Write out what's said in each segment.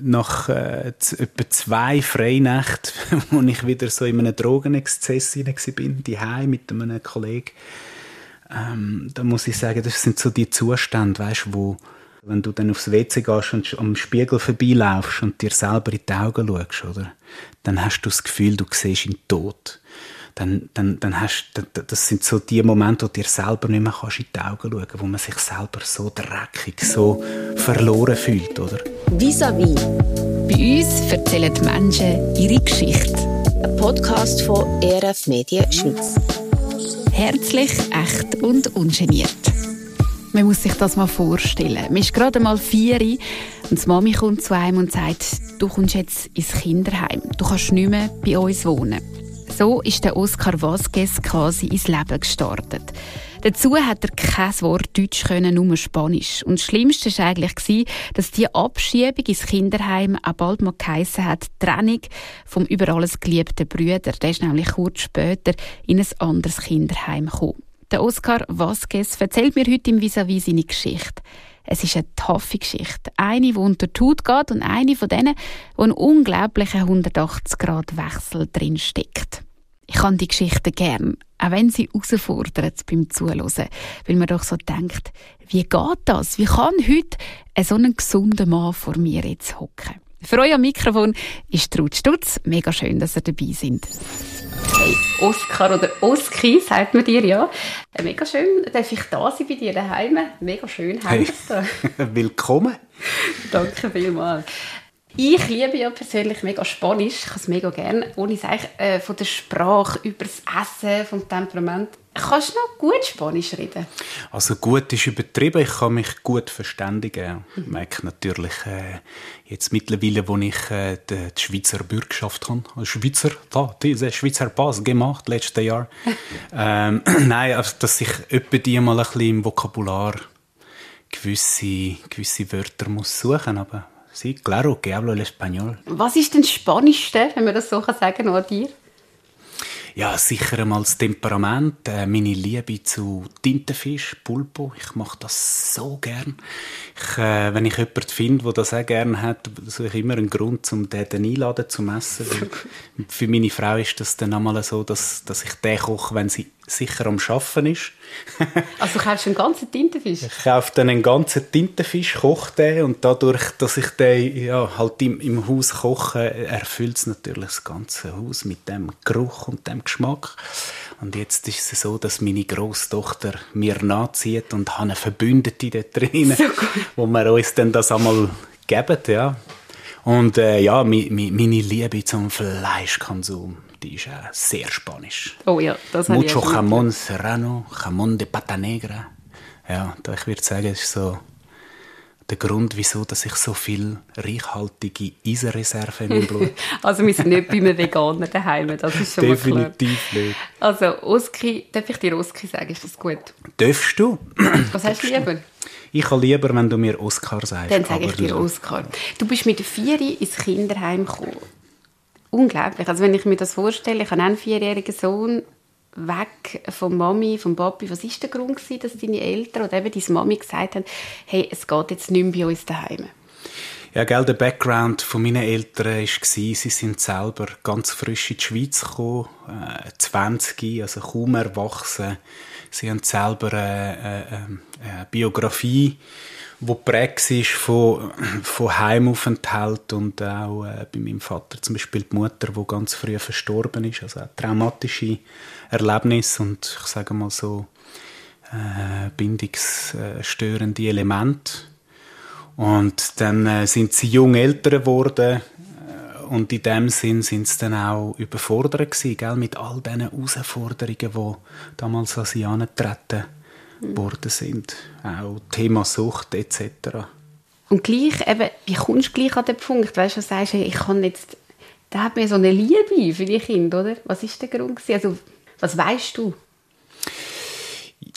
nach äh, etwa zwei Freinächten, wo ich wieder so in einem Drogenexzess bin, die mit einem Kollegen, ähm, da muss ich sagen, das sind so die Zustände, weißt, wo wenn du dann aufs WC gehst und am Spiegel vorbeilaufst und dir selber in die Augen schaust, oder? Dann hast du das Gefühl, du siehst ihn tot. Dann, dann, dann hast, das sind so die Momente, wo du dir selber nicht mehr kannst in die Augen schauen wo man sich selber so dreckig, so verloren fühlt, oder? Vis-à-vis. Bei uns erzählen die Menschen ihre Geschichte. Ein Podcast von ERF Medien Schweiz. Herzlich, echt und ungeniert. Man muss sich das mal vorstellen. Man ist gerade mal vier und die Mami kommt zu einem und sagt, du kommst jetzt ins Kinderheim. Du kannst nicht mehr bei uns wohnen. So ist der Oscar Vasquez quasi ins Leben gestartet. Dazu hat er kein Wort Deutsch können, nur Spanisch. Und das Schlimmste war eigentlich, dass die Abschiebung ins Kinderheim auch bald mal geheissen hat, Trennung vom über alles geliebten Brüder. Der ist nämlich kurz später in ein anderes Kinderheim gekommen. Der Oscar Vasquez erzählt mir heute im Vis-a-vis seine Geschichte. Es ist eine taffe Geschichte. Eine, die unter die Haut geht und eine von denen, wo ein unglaublicher 180-Grad-Wechsel drin steckt. Ich kann die Geschichte gern, auch wenn sie herausfordert beim Zuhören, weil man doch so denkt, wie geht das? Wie kann heute ein so ein gesunder Mann vor mir jetzt hocken? Für euer Mikrofon ist Ruth Stutz. Mega schön, dass ihr dabei seid. Hey, Oskar oder Oski, sagt man dir ja. Äh, mega schön, darf ich da sein bei dir daheim. Mega schön, hey. Willkommen. Danke vielmals. Ich liebe ja persönlich mega Spanisch, ich kann es mega gerne. Ohne sagen, äh, von der Sprache, über das Essen, vom Temperament. Kannst du noch gut Spanisch reden? Also gut ist übertrieben, ich kann mich gut verständigen. Ich merke natürlich äh, jetzt mittlerweile, wo ich äh, die, die Schweizer Bürgerschaft habe, also Schweizer, da, diese Schweizer Pass gemacht, letztes Jahr. ähm, nein, also, dass ich etwa die mal ein bisschen im Vokabular gewisse, gewisse Wörter muss suchen, aber Sí, claro, que hablo el español. Was ist denn das Spanischste, wenn man das so sagen kann, an dir? Ja, sicher einmal das Temperament, äh, meine Liebe zu Tintenfisch, Pulpo. Ich mache das so gern. Ich, äh, wenn ich jemanden finde, der das auch gern hat, suche ich immer einen Grund, um den einladen zum Essen. für meine Frau ist das dann einmal so, dass, dass ich den koche, wenn sie sicher am Arbeiten ist. also du kaufst einen ganzen Tintenfisch? Ich kaufe dann einen ganzen Tintenfisch, koche den und dadurch, dass ich den ja, halt im, im Haus koche, erfüllt es natürlich das ganze Haus mit dem Geruch und dem Geschmack. Und jetzt ist es so, dass meine Großtochter mir nachzieht und habe eine Verbündete dort drin, so wo wir uns dann das einmal geben, ja. Und äh, ja, mi, mi, meine Liebe zum Fleischkonsum die ist auch sehr spanisch. Oh ja, das habe Mucho ich jamón serrano, jamón de pata negra. Ja, ich würde sagen, das ist so der Grund, wieso dass ich so viel reichhaltige Eisenreserven in meinem Blut Also wir sind nicht bei einem Veganer daheim, das ist schon Definitiv mal klar. nicht. Also Oski, darf ich dir Oski sagen, ist das gut? Darfst du. Was hast du lieber? Ich habe lieber, wenn du mir Oscar sagst. Dann sage ich dir Oscar. Du bist mit vier ins Kinderheim gekommen unglaublich. Also wenn ich mir das vorstelle, ich habe einen vierjährigen Sohn, weg von Mami, vom Papi. Was ist der Grund gewesen, dass deine Eltern oder eben deine Mami gesagt haben, hey, es geht jetzt nicht mehr bei uns daheim? Ja, gell, der Background von meinen Eltern war, sie sind selber ganz frisch in die Schweiz gekommen, äh, 20, also kaum erwachsen. Sie haben selber eine, eine, eine Biografie wo prägt ist von, von Heimaufenthalt und auch äh, bei meinem Vater zum Beispiel die Mutter, die ganz früh verstorben ist, also auch traumatische Erlebnisse und ich sage mal so äh, bindungsstörende Elemente. Und dann äh, sind sie jung älter geworden äh, und in dem Sinn sind sie dann auch überfordert gewesen, gell, mit all diesen Herausforderungen, die damals an sie angetreten geworden sind. Auch Thema Sucht etc. Und gleich, eben, wie kommst du gleich an den Punkt, weißt du, sagst, ich kann jetzt, da hat mir so eine Liebe für die Kinder, oder? Was ist der Grund Also, was weißt du?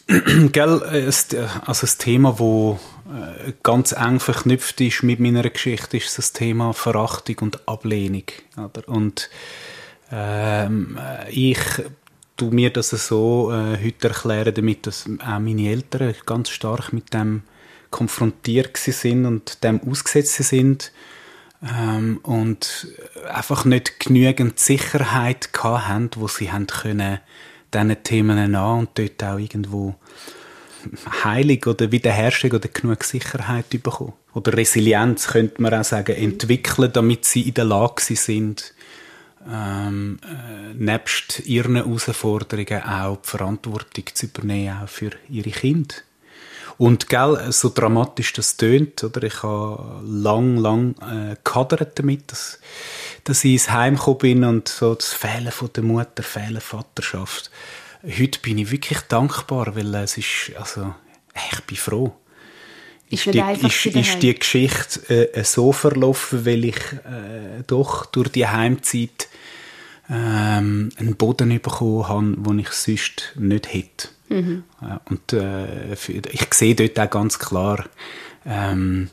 Gell, also das Thema, das äh, ganz eng verknüpft ist mit meiner Geschichte, ist das Thema Verachtung und Ablehnung. Oder? Und ähm, ich du mir das so äh, heute erklären, damit dass auch meine Eltern ganz stark mit dem konfrontiert sind und dem ausgesetzt sind. ähm, und einfach nicht genügend Sicherheit haben, wo sie haben können diesen Themen an und dort auch irgendwo Heilung oder Wiederherstellung oder genug Sicherheit bekommen. Oder Resilienz könnte man auch sagen, entwickeln, damit sie in der Lage sind, ähm, äh, nebst ihren Herausforderungen auch die Verantwortung zu übernehmen, auch für ihre Kinder. Und gell, so dramatisch das tönt, oder? Ich habe lang, lang äh, gehadert damit, dass, dass ich ins Heim gekommen bin und so das Fehlen von der Mutter, Fehlen Vaterschaft. Heute bin ich wirklich dankbar, weil es ist, also, ich bin froh. Ist, ist, die, ist, ist die Geschichte äh, so verlaufen, weil ich äh, doch durch die Heimzeit ähm, einen Boden bekommen habe, den ich sonst nicht hätte. Mhm. Ja, und äh, ich sehe dort auch ganz klar ähm,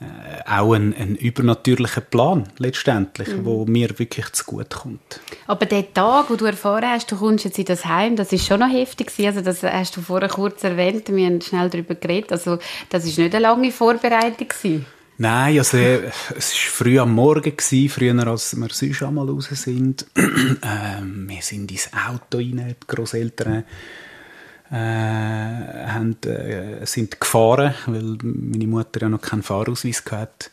äh, auch einen, einen, übernatürlichen Plan letztendlich, mhm. wo mir wirklich zu gut kommt. Aber der Tag, wo du erfahren hast, du kommst jetzt in das Heim, das ist schon noch heftig Also das hast du vorher kurz erwähnt, wir haben schnell darüber geredet. Also das ist nicht eine lange Vorbereitung gewesen. Nein, also es war früh am Morgen, gewesen, früher als wir sonst einmal raus sind. ähm, wir sind ins Auto rein, die Grosseltern äh, haben, äh, sind gefahren, weil meine Mutter ja noch keinen Fahrausweis hatte.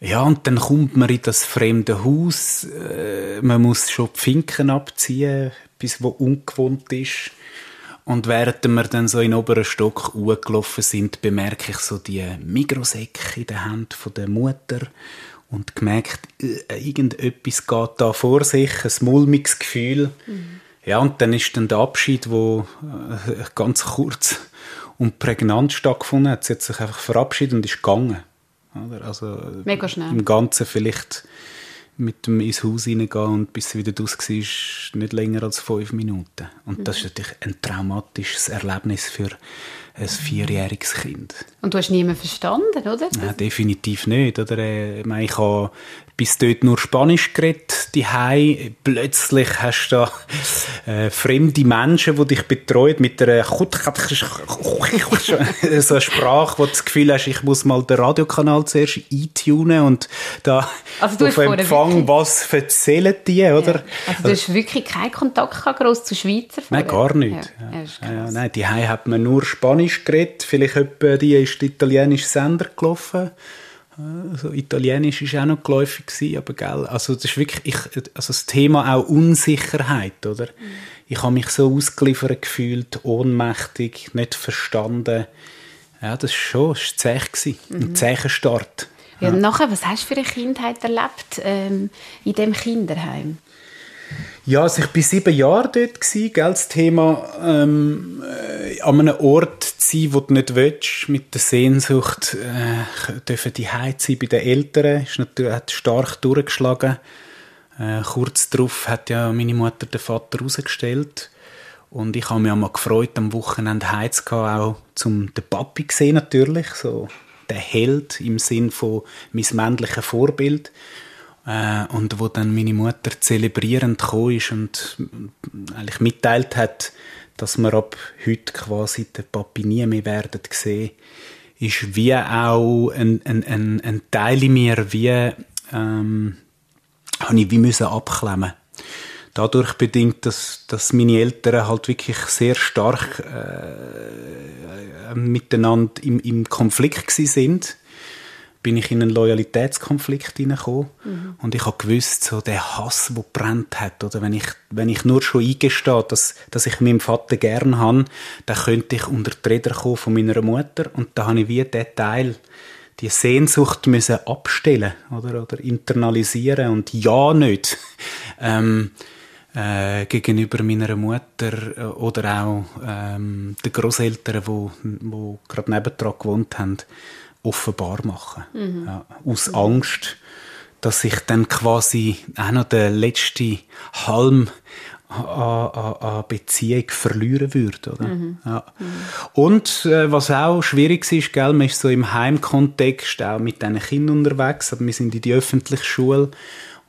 Ja, und dann kommt man in das fremde Haus, äh, man muss schon die Finken abziehen, bis wo ungewohnt ist. Und während wir dann so in den oberen Stock hochgelaufen sind, bemerke ich so die Mikrosäcke in der Hand von der Mutter und gemerkt, äh, irgendetwas geht da vor sich, ein mulmiges Gefühl. Mhm. Ja, und dann ist dann der Abschied, wo äh, ganz kurz und prägnant stattgefunden hat. Sie hat sich einfach verabschiedet und ist gegangen. Also, Mega schnell. Im Ganzen vielleicht mit dem ins Haus hineingehen und bis sie wieder raus war, nicht länger als fünf Minuten. Und das ist mhm. natürlich ein traumatisches Erlebnis für ein vierjähriges Kind. Und du hast niemanden verstanden, oder? Nein, definitiv nicht. Oder? Äh, ich habe bis dort nur Spanisch geredet, die Plötzlich hast du da äh, fremde Menschen, die dich betreuen mit einer so Sprache, wo du das Gefühl hast, ich muss mal den Radiokanal zuerst eintunen und da also auf Empfang, was erzählen die, oder? Ja. Also du hast wirklich keinen Kontakt groß zu Schweizer Nein, gar nicht. Ja. Ja. Nein, die hat man nur Spanisch geredet, vielleicht etwa, die ist italienischer Sender gelaufen also Italienisch ist auch noch geläufig gewesen, aber gell, also das ist wirklich, ich, also das Thema auch Unsicherheit, oder? Mhm. Ich habe mich so ausgeliefert gefühlt, ohnmächtig, nicht verstanden. Ja, das war schon das zäh gewesen, mhm. ein zäher Start. Ja, und nachher, was hast du für eine Kindheit erlebt ähm, in dem Kinderheim? Ja, also ich war sieben Jahre dort, gewesen, gell, das Thema ähm, äh, an einem Ort zu sein, wo du nicht willst, mit der Sehnsucht, äh, dürfen die Heiz sein bei den Eltern, ist natürlich, hat stark durchgeschlagen. Äh, kurz darauf hat ja meine Mutter den Vater rausgestellt und ich habe mich auch mal gefreut, am Wochenende Heiz auch zum den Papi gesehen natürlich, so der Held im Sinn von mein männliches Vorbild. Äh, und wo dann meine Mutter zelebrierend gekommen ist und eigentlich mitteilt hat, dass wir ab heute quasi den Papi nie mehr werden sehen, ist wie auch ein, ein, ein, ein Teil in mir, wie ähm, habe ich wie müssen abklemmen. Dadurch bedingt, dass, dass meine Eltern halt wirklich sehr stark äh, miteinander im, im Konflikt sind bin ich in einen Loyalitätskonflikt hineingekommen. Mhm. Und ich habe gewusst, so der Hass, der brennt hat, oder wenn ich, wenn ich nur schon eingestehe, dass, dass ich meinen Vater gern habe, dann könnte ich unter die Räder kommen von meiner Mutter. Und da habe ich wie diesen Teil, die Sehnsucht müssen abstellen, oder, oder internalisieren und ja nicht, ähm, äh, gegenüber meiner Mutter äh, oder auch ähm, den Großeltern, wo, wo gerade nebendran gewohnt haben offenbar machen. Mhm. Ja, aus mhm. Angst, dass ich dann quasi auch noch den letzten Halm an, an, an Beziehung verlieren würde. Oder? Mhm. Ja. Mhm. Und äh, was auch schwierig ist, gell, man ist so im Heimkontext auch mit diesen Kindern unterwegs, aber wir sind in die öffentliche Schule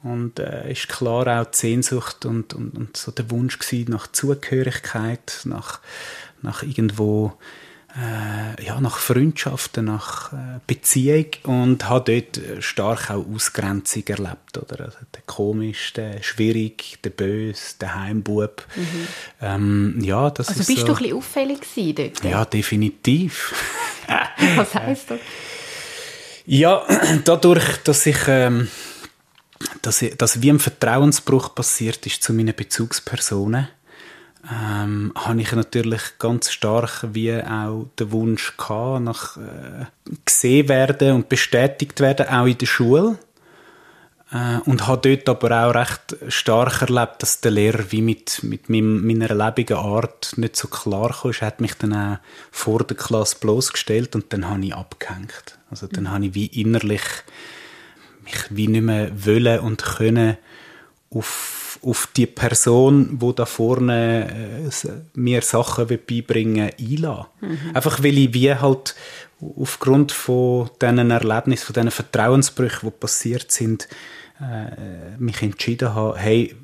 und äh, ist klar auch die Sehnsucht und, und, und so der Wunsch gewesen nach Zugehörigkeit, nach, nach irgendwo äh, ja, nach Freundschaften, nach äh, Beziehung und habe dort stark auch Ausgrenzung erlebt. Oder? Also der komisch, der schwierig, der böse, der Heimbub. Mhm. Ähm, ja, das also ist bist so. du ein bisschen auffällig dort? Ja, definitiv. Was heisst das? Ja, dadurch, dass ich... Ähm, dass, ich, dass wie ein Vertrauensbruch passiert ist zu meinen Bezugspersonen, ähm, habe ich natürlich ganz stark wie auch den Wunsch gehabt, nach äh, gesehen werden und bestätigt werden, auch in der Schule. Äh, und habe dort aber auch recht stark erlebt, dass der Lehrer wie mit, mit meinem, meiner lebenden Art nicht so klar kam. Er hat mich dann auch vor der Klasse bloßgestellt und dann habe ich abgehängt. Also dann mhm. habe ich wie innerlich mich wie nicht mehr wollen und können auf auf die Person, die da vorne äh, mir Sachen beibringen will, einlassen. Mhm. Einfach weil ich wie halt aufgrund von diesen Erlebnissen, von diesen Vertrauensbrüchen, die passiert sind, äh, mich entschieden habe, hey,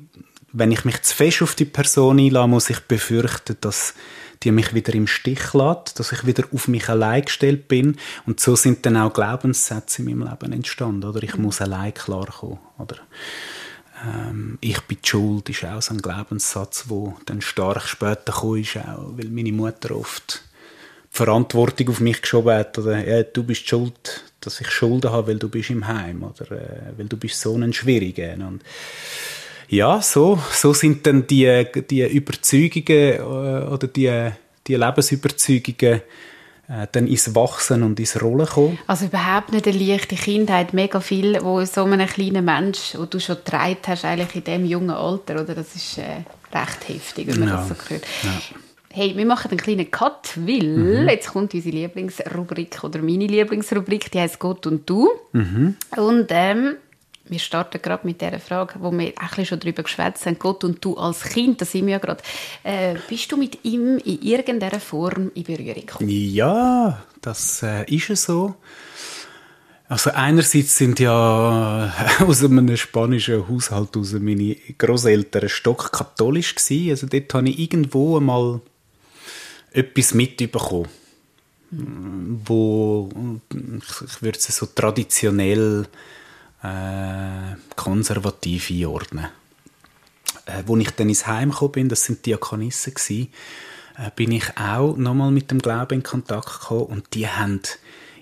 wenn ich mich zu fest auf die Person einlasse, muss ich befürchten, dass die mich wieder im Stich lässt, dass ich wieder auf mich allein gestellt bin. Und so sind dann auch Glaubenssätze in meinem Leben entstanden. Oder ich muss allein klarkommen. Oder ähm, ich bin die schuld, ist auch so ein Glaubenssatz, der dann stark später kam, ist auch, weil meine Mutter oft die Verantwortung auf mich geschoben hat, oder ja, du bist schuld, dass ich Schulden habe, weil du bist im Heim, oder äh, weil du bist so ein Schwieriger. Und ja, so, so sind dann die, die Überzeugungen äh, oder die, die Lebensüberzeugungen dann ins Wachsen und ins Rollen kommen. Also überhaupt nicht eine leichte Kindheit, mega viel, wo so einem kleinen Mensch, wo du schon getragen hast, eigentlich in diesem jungen Alter, oder? Das ist äh, recht heftig, wenn man ja. das so hört. Ja. Hey, wir machen einen kleinen Cut, weil mhm. jetzt kommt unsere Lieblingsrubrik oder meine Lieblingsrubrik, die heißt Gott und du. Mhm. Und ähm, wir starten gerade mit der Frage, wo wir ein schon darüber geschwätzt haben, Gott und du als Kind, das sind wir ja gerade. Äh, bist du mit ihm in irgendeiner Form in Berührung gekommen? Ja, das äh, ist so. Also einerseits sind ja aus einem spanischen Haushalt aus meine Großeltern stockkatholisch gewesen. Also dort habe ich irgendwo einmal etwas mitbekommen, wo ich würde es so traditionell äh, konservativ einordnen. Äh, wo ich dann ins Heim gekommen bin, das sind Diakonissen gewesen, äh, bin ich auch nochmal mit dem Glauben in Kontakt gekommen und die haben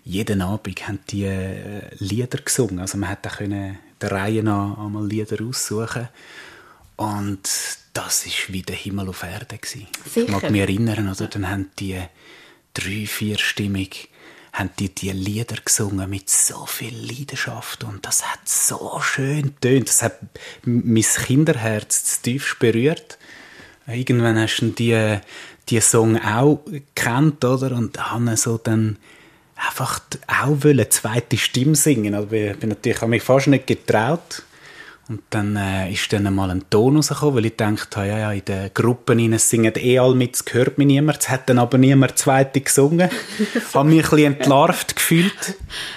jeden Abend haben die äh, Lieder gesungen. Also man hat auch können der Reihe nach einmal Lieder aussuchen und das ist wie der Himmel auf Erde gewesen. Ich mag mich erinnern, oder dann haben die drei, vierstimmig haben die die Lieder gesungen mit so viel Leidenschaft und das hat so schön tönt. Das hat mein Kinderherz tief berührt. Irgendwann hast du die, die Song auch kennt, oder? Und haben so dann einfach auch wollen, zweite Stimme singen. Aber ich bin natürlich, habe mich fast nicht getraut. Und dann äh, ist dann mal ein Ton rausgekommen, weil ich dachte, ja, ja, in den Gruppen singen eh alle mit, das hört mich niemand. Es hat dann aber niemand zweite gesungen. habe mich ein bisschen entlarvt gefühlt.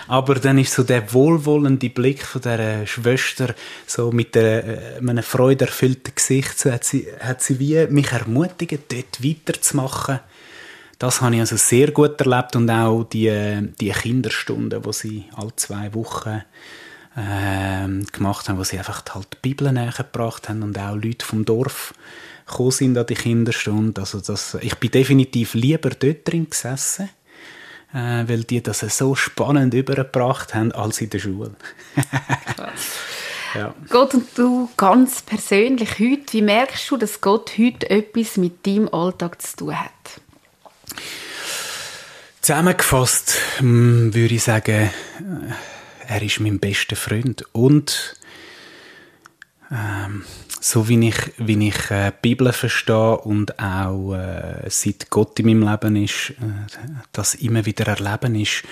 Aber dann ist so der wohlwollende Blick von der Schwester, so mit der, äh, einem freuderfüllten Gesicht, so hat sie, hat sie wie mich ermutigt, dort weiterzumachen. Das habe ich also sehr gut erlebt und auch die, die Kinderstunden, die sie alle zwei Wochen ähm, gemacht haben, wo sie einfach halt die Bibel gebracht haben und auch Leute vom Dorf gekommen sind an die Kinderstunde. Also das, ich bin definitiv lieber dort drin gesessen, äh, weil die das so spannend übergebracht haben als in der Schule. ja. Gott und du ganz persönlich heute, wie merkst du, dass Gott heute etwas mit deinem Alltag zu tun hat? Zusammengefasst hm, würde ich sagen, äh, er ist mein bester Freund und ähm, so wie ich, wie ich äh, die Bibel verstehe und auch äh, seit Gott in meinem Leben ist, äh, das immer wieder erleben ist,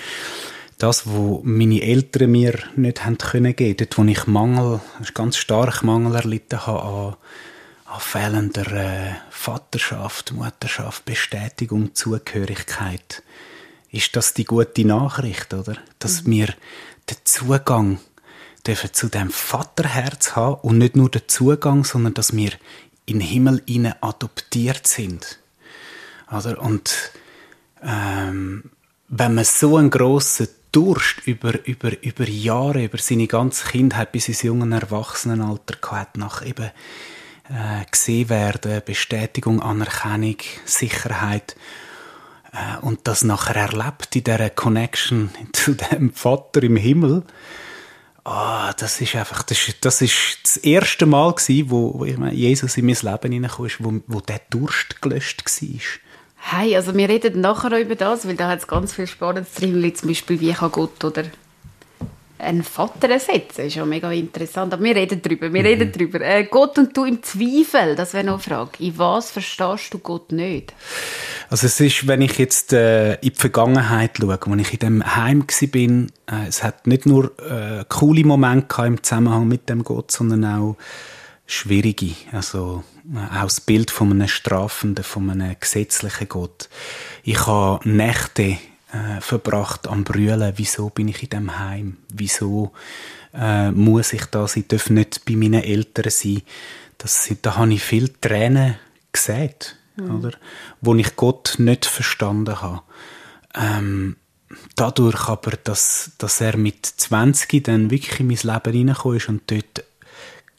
das, wo meine Eltern mir nicht haben können geben, dort, wo ich Mangel, ganz stark Mangel erlitten habe an, an fehlender äh, Vaterschaft, Mutterschaft, Bestätigung, Zugehörigkeit, ist das die gute Nachricht, oder? Dass mhm. wir den Zugang dürfen zu dem Vaterherz haben und nicht nur den Zugang, sondern dass wir in den Himmel adoptiert sind. Also, und ähm, wenn man so einen grossen Durst über, über, über Jahre, über seine ganze Kindheit bis ins jungen Erwachsenenalter gehabt, nach eben äh, gesehen werden, Bestätigung, Anerkennung, Sicherheit und das nachher erlebt in dieser Connection zu dem Vater im Himmel, oh, das ist einfach, das das ist das erste Mal gewesen, wo, ich meine, Jesus in mein Leben hineinkam, wo, wo der Durst gelöscht war. Hey, also wir reden nachher über das, weil da hat es ganz viel Spannendes drin, zum Beispiel, wie kann Gott oder einen Vater ersetzen. Das ist ja mega interessant. Aber wir reden darüber. Wir mhm. reden darüber. Äh, Gott und du im Zweifel, das wäre noch eine Frage. In was verstehst du Gott nicht? Also es ist, wenn ich jetzt äh, in die Vergangenheit schaue, als ich in dem Heim war, äh, es hat nicht nur äh, coole Momente im Zusammenhang mit dem Gott, sondern auch schwierige. Also äh, auch das Bild von einem strafenden, von einem gesetzlichen Gott. Ich habe Nächte äh, verbracht am Brüllen. Wieso bin ich in dem Heim? Wieso äh, muss ich da sein? Ich darf nicht bei meinen Eltern sein. Das, da habe ich viele Tränen gesehen, mhm. oder? Wo ich Gott nicht verstanden habe. Ähm, dadurch aber, dass, dass er mit 20 dann wirklich in mein Leben reingekommen ist und dort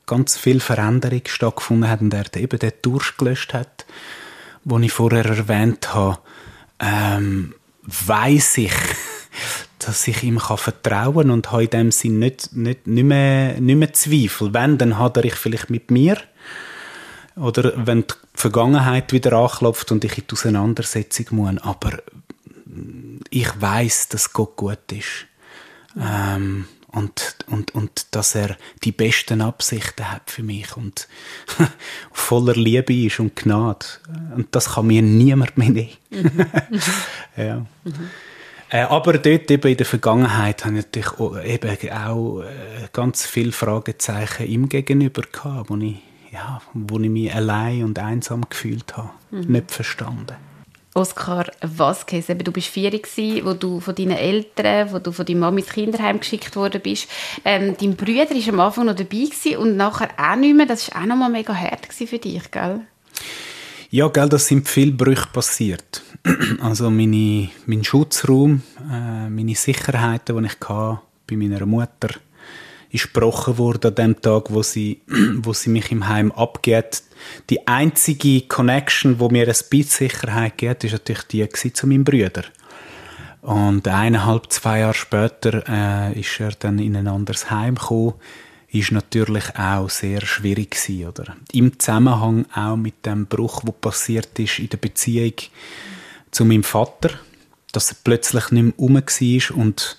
ganz viel Veränderung stattgefunden hat und er eben den Durst gelöscht hat, den ich vorher erwähnt habe, ähm, weiß ich, dass ich ihm kann vertrauen und habe in dem Sinn nicht, nicht, nicht, mehr, nicht mehr Zweifel. Wenn, dann hat er ich vielleicht mit mir. Oder wenn die Vergangenheit wieder anklopft und ich in die Auseinandersetzung muss. Aber ich weiß, dass Gott gut ist. Ähm, und, und, und dass er die besten Absichten hat für mich und voller Liebe ist und Gnade. Und das kann mir niemand mehr nehmen. Mhm. ja. Mhm. Äh, aber dort eben in der Vergangenheit habe ich natürlich auch, eben auch äh, ganz viele Fragezeichen ihm gegenüber gehabt, wo ich, ja, wo ich mich allein und einsam gefühlt habe, mhm. nicht verstanden. Oskar Vasquez, eben, du bist vier gewesen, wo du von deinen Eltern, wo du von deiner Mama ins Kinderheim geschickt worden bist. Ähm, dein Bruder war am Anfang noch dabei und nachher auch nicht mehr. Das war auch noch mal mega hart für dich, gell? Ja, gell, das sind viele Brüche passiert. Also meine, mein Schutzraum, äh, meine Sicherheiten, die ich hatte bei meiner Mutter, ist gebrochen an dem Tag, wo sie, wo sie mich im Heim abgeht. Die einzige Connection, wo mir eine bisschen Sicherheit gibt, ist natürlich die zu meinem Bruder. Und eineinhalb, zwei Jahre später äh, ist er dann in ein anderes Heim gekommen. Ist natürlich auch sehr schwierig gewesen, oder? Im Zusammenhang auch mit dem Bruch, wo passiert ist in der Beziehung zu meinem Vater, dass er plötzlich nicht mehr rum war und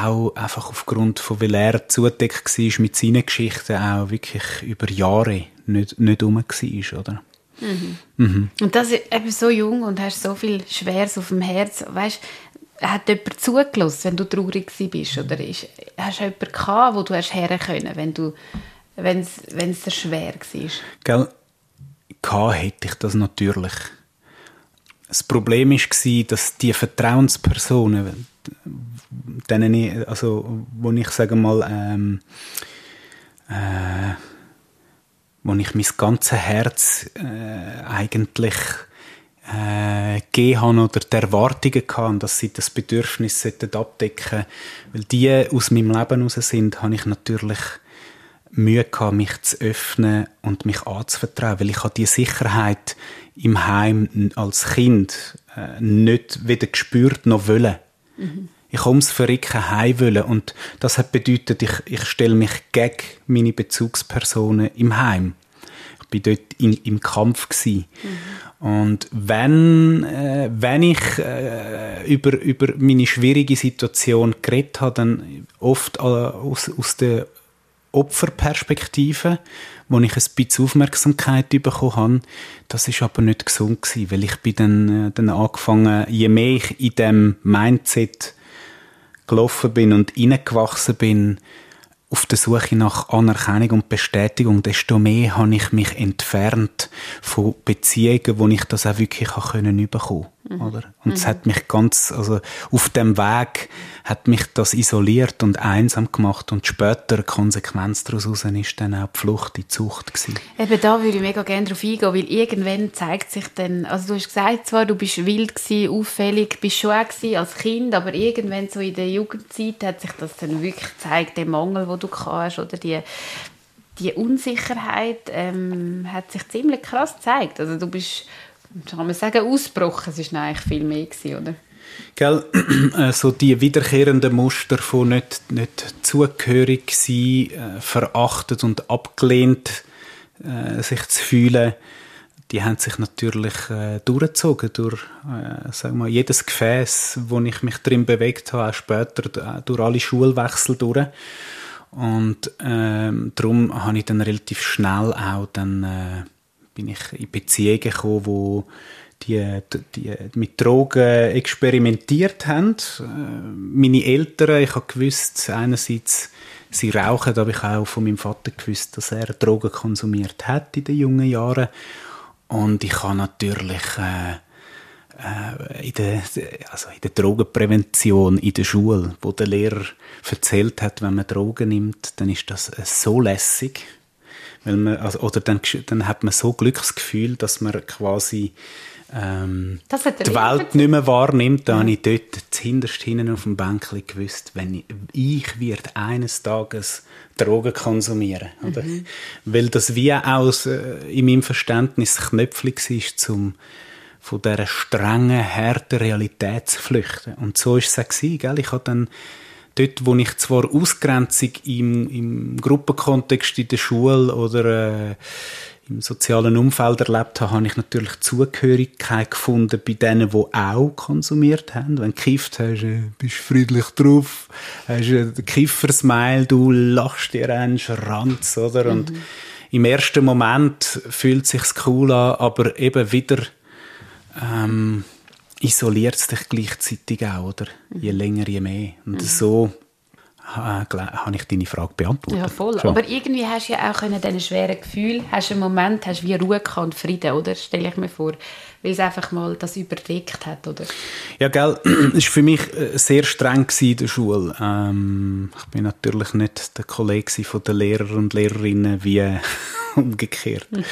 auch einfach aufgrund von, weil er zudeckt war mit seinen Geschichten, auch wirklich über Jahre nicht, nicht rum war, oder? Mhm. Mhm. Und das ist eben so jung und hast so viel Schweres auf dem Herz. Weißt, hat jemand zugelassen, wenn du traurig bist? Oder ist, hast du jemanden gehabt, wo du hast her können, wenn du wenn es dir schwer war? Gell, gehabt hätte ich das natürlich. Das Problem war, dass die Vertrauenspersonen, denen ich, also, wo ich sage mal, ähm, äh, wo ich mein ganzes Herz äh, eigentlich äh, gegeben habe oder die Erwartungen hatte, dass sie das Bedürfnis abdecken Weil die aus meinem Leben raus sind, habe ich natürlich Mühe gehabt, mich zu öffnen und mich anzuvertrauen, weil ich habe die Sicherheit im Heim als Kind äh, nicht weder gespürt noch wollen. Mhm. Ich ums Verrecken heim wollen und das hat bedeutet, ich, ich stelle mich gegen meine Bezugspersonen im Heim. Ich bin dort in, im Kampf gewesen. Mhm. Und wenn, äh, wenn ich äh, über, über meine schwierige Situation geredet habe, dann oft äh, aus, aus der Opferperspektive, wo ich ein bisschen Aufmerksamkeit bekommen habe. Das ist aber nicht gesund gewesen, weil ich bin dann, äh, dann angefangen, je mehr ich in dem Mindset gelaufen bin und hineingewachsen bin, auf der Suche nach Anerkennung und Bestätigung, desto mehr habe ich mich entfernt von Beziehungen, wo ich das auch wirklich können bekommen. mhm. Oder? Und es hat mich ganz, also auf dem Weg hat mich das isoliert und einsam gemacht und später Konsequenz daraus ist dann auch die Flucht, die Zucht gewesen. Eben da würde ich mega gerne drauf eingehen, weil irgendwann zeigt sich dann, also du hast gesagt zwar, du bist wild gewesen, auffällig, bist schon auch gewesen als Kind, aber irgendwann so in der Jugendzeit hat sich das dann wirklich gezeigt, der Mangel, den du hast oder die die Unsicherheit ähm, hat sich ziemlich krass gezeigt. Also du bist kann man sagen, ausgebrochen. Es war eigentlich viel mehr, gewesen, oder? Gell, äh, so die wiederkehrenden Muster von nicht, nicht zugehörig sein, äh, verachtet und abgelehnt äh, sich zu fühlen, die haben sich natürlich äh, durchgezogen durch äh, sagen wir, jedes Gefäß, wo ich mich drin bewegt habe, auch später äh, durch alle Schulwechsel durch. Und ähm, darum habe ich dann relativ schnell auch dann bin ich in Beziehungen gekommen, wo die, die mit Drogen experimentiert haben. Äh, meine Eltern, ich habe gewusst, einerseits sie rauchen, aber ich auch von meinem Vater gewusst, dass er Drogen konsumiert hat in den jungen Jahren. Und ich habe natürlich äh, äh, in, der, also in der Drogenprävention in der Schule, wo der Lehrer erzählt hat, wenn man Drogen nimmt, dann ist das äh, so lässig weil man, also, oder dann, dann hat man so Glücksgefühl, dass man quasi ähm, die Welt nicht mehr wahrnimmt. Da ja. habe ich dort hinterst hinten auf dem Bänkchen gewusst, wenn ich, ich wird eines Tages Drogen konsumieren. Oder? Mhm. Weil das wie aus äh, in meinem Verständnis Knöpfchen war, zum von dieser strengen, harten Realität zu flüchten. Und so war es auch. Gell? Ich habe dann dort, wo ich zwar Ausgrenzung im, im Gruppenkontext in der Schule oder äh, im sozialen Umfeld erlebt habe, habe ich natürlich Zugehörigkeit gefunden bei denen, die auch konsumiert haben. Wenn du gekifft hast, äh, bist du friedlich drauf, hast einen Kiffersmile, du lachst dir einen Schranz, oder? Und mhm. im ersten Moment fühlt es sich cool an, aber eben wieder ähm, isoliert es dich gleichzeitig auch, oder? Je mhm. länger, je mehr. Und mhm. so äh, habe ich deine Frage beantwortet. Ja, voll. Schon. Aber irgendwie hast du ja auch diesen schweren Gefühl, hast einen Moment, hast wie Ruhe und Frieden, oder? Stelle ich mir vor. Weil es einfach mal das überdeckt hat, oder? Ja, gell. Es war für mich äh, sehr streng in der Schule. Ähm, ich bin natürlich nicht der Kollege von den Lehrern und Lehrerinnen wie umgekehrt. Mhm.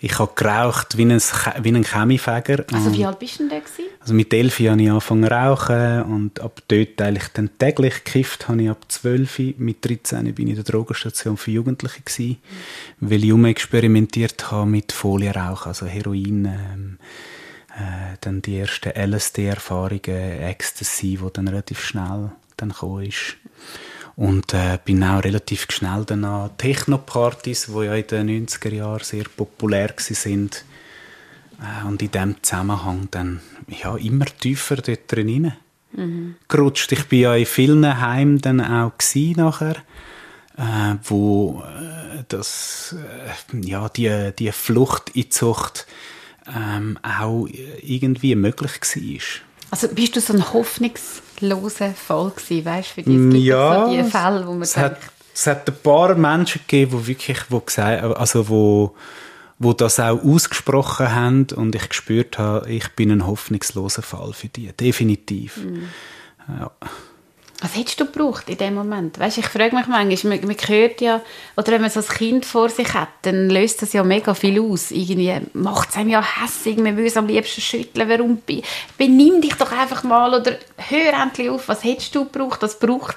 Ich habe geraucht wie ein, wie ein Chemiefäger. Also wie alt bist du denn da? Gewesen? Also mit elf habe ich angefangen zu rauchen und ab dort eigentlich dann täglich gekifft habe ich ab 12. Mit 13 bin ich in der Drogenstation für Jugendliche gewesen, mhm. weil ich experimentiert habe mit Folienrauch, also Heroin, ähm, äh, dann die ersten LSD-Erfahrungen, Ecstasy, wo dann relativ schnell dann gekommen ist. Und äh, bin auch relativ schnell dann an Techno-Partys, die ja in den 90er Jahren sehr populär sind. Äh, und in diesem Zusammenhang dann ja, immer tiefer dort drin mhm. gerutscht. Ich bin ja in vielen Heimen dann auch nachher, äh, wo äh, das, äh, ja, die, die Flucht in Zucht ähm, auch irgendwie möglich war. Also bist du so ein hoffnungsloser Fall gewesen, weißt, für dich? Ja, so die Fälle, wo man es denkt, hat, es hat ein paar Menschen gegeben, die wirklich, wo gesagt, also wo, wo das auch ausgesprochen haben und ich gespürt habe, ich bin ein hoffnungsloser Fall für die, definitiv. Mhm. Ja. Was hättest du gebraucht in dem Moment? Weißt, ich frage mich manchmal, man, man hört ja, oder wenn man so ein Kind vor sich hat, dann löst das ja mega viel aus. Irgendwie macht es einem ja hässlich, man will es am liebsten schütteln. Warum? Benimm dich doch einfach mal oder hör endlich auf. Was hättest du gebraucht? Was braucht,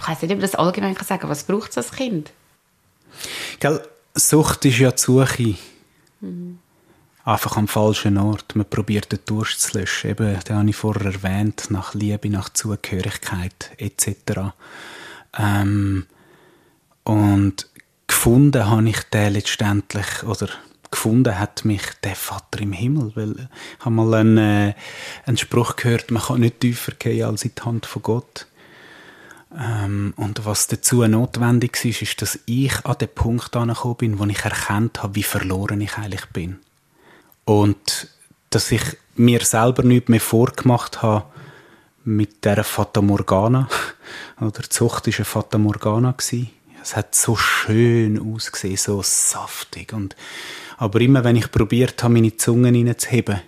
ich weiß nicht, ob ich das allgemein kann sagen was braucht es als Kind? Gell, Sucht ist ja die Suche. Mhm einfach am falschen Ort. Man probiert den Durst zu löschen. Eben, den habe ich vorher erwähnt, nach Liebe, nach Zugehörigkeit etc. Ähm, und gefunden habe ich den letztendlich, oder gefunden hat mich der Vater im Himmel, weil ich habe mal einen, äh, einen Spruch gehört, man kann nicht tiefer gehen als in die Hand von Gott. Ähm, und was dazu notwendig ist, ist, dass ich an den Punkt angekommen bin, wo ich erkannt habe, wie verloren ich eigentlich bin. Und dass ich mir selber nichts mehr vorgemacht habe mit der Fata Morgana. Oder die Zucht war eine Fata Morgana. Es hat so schön ausgesehen, so saftig. Und, aber immer wenn ich probiert habe, meine Zunge reinzuheben,